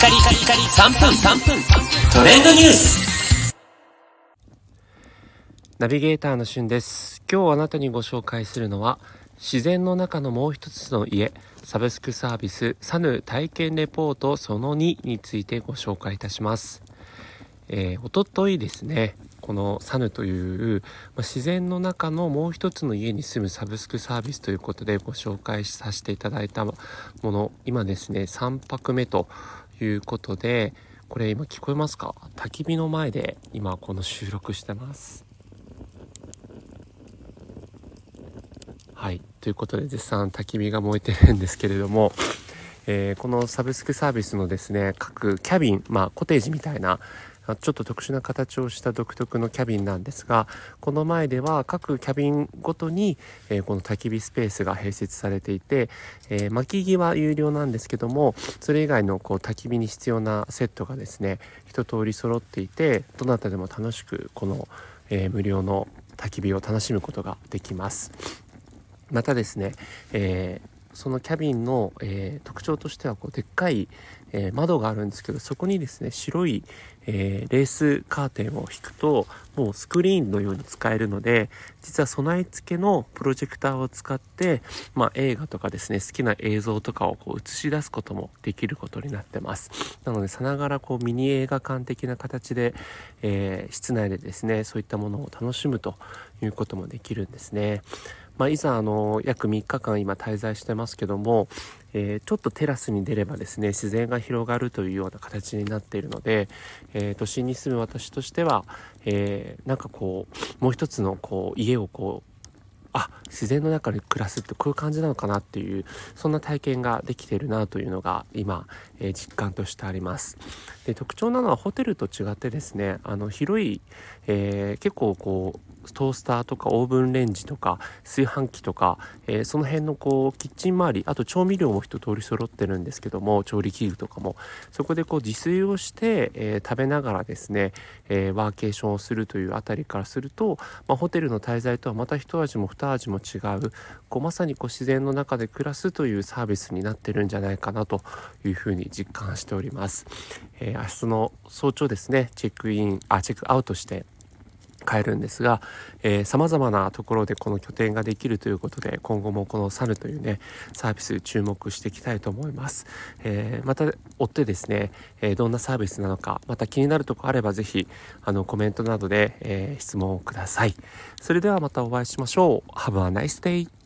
カリカリカリ3分。3分トレンドニュース。ナビゲーターのしゅんです。今日あなたにご紹介するのは自然の中のもう一つの家サブスクサービスサヌ体験レポートその2についてご紹介いたします。えー、おとといですねこのサヌという、まあ、自然の中のもう一つの家に住むサブスクサービスということでご紹介させていただいたもの。今ですね3泊目ということでこれ今聞こえますか？焚き火の前で今この収録してます。はい。ということで絶賛焚き火が燃えてるんですけれどもえー、このサブスクサービスのですね各キャビン、まあ、コテージみたいなちょっと特殊な形をした独特のキャビンなんですがこの前では各キャビンごとに、えー、この焚き火スペースが併設されていて、えー、薪木は有料なんですけどもそれ以外のこう焚き火に必要なセットがですね一通り揃っていてどなたでも楽しくこの、えー、無料の焚き火を楽しむことができます。またですね、えーそのキャビンの、えー、特徴としてはこうでっかい、えー、窓があるんですけどそこにですね白い、えー、レースカーテンを引くともうスクリーンのように使えるので実は備え付けのプロジェクターを使って、まあ、映画とかですね好きな映像とかをこう映し出すこともできることになってます。なのでさながらこうミニ映画館的な形で、え室内でですねそういったものを楽しむということもできるんですね。まあ、いざあの約3日間今滞在してますけども、えー、ちょっとテラスに出ればですね自然が広がるというような形になっているので、えー、都心に住む私としては、えー、なんかこうもう一つのこう家をこうあ自然の中で暮らすってこういう感じなのかなっていうそんな体験ができているなというのが今、えー、実感としてあります。で特徴なのはホテルと違ってですねあの広い、えー、結構こうトースターとかオーブンレンジとか炊飯器とか、えー、その辺のこうキッチン周りあと調味料も一通り揃ってるんですけども調理器具とかもそこでこう自炊をして、えー、食べながらですね、えー、ワーケーションをするというあたりからすると、まあ、ホテルの滞在とはまた一味も二味も違うこうまさにこう自然の中で暮らすというサービスになってるんじゃないかなというふうに実感しております。え明日の早朝ですねチェックインあチェックアウトして変えるんですがえー、様々なところでこの拠点ができるということで今後もこのサルというねサービス注目していきたいと思います、えー、また追ってですね、えー、どんなサービスなのかまた気になるとこあれば是非あのコメントなどで、えー、質問をください。それではまたお会いしましょう。Have a nice day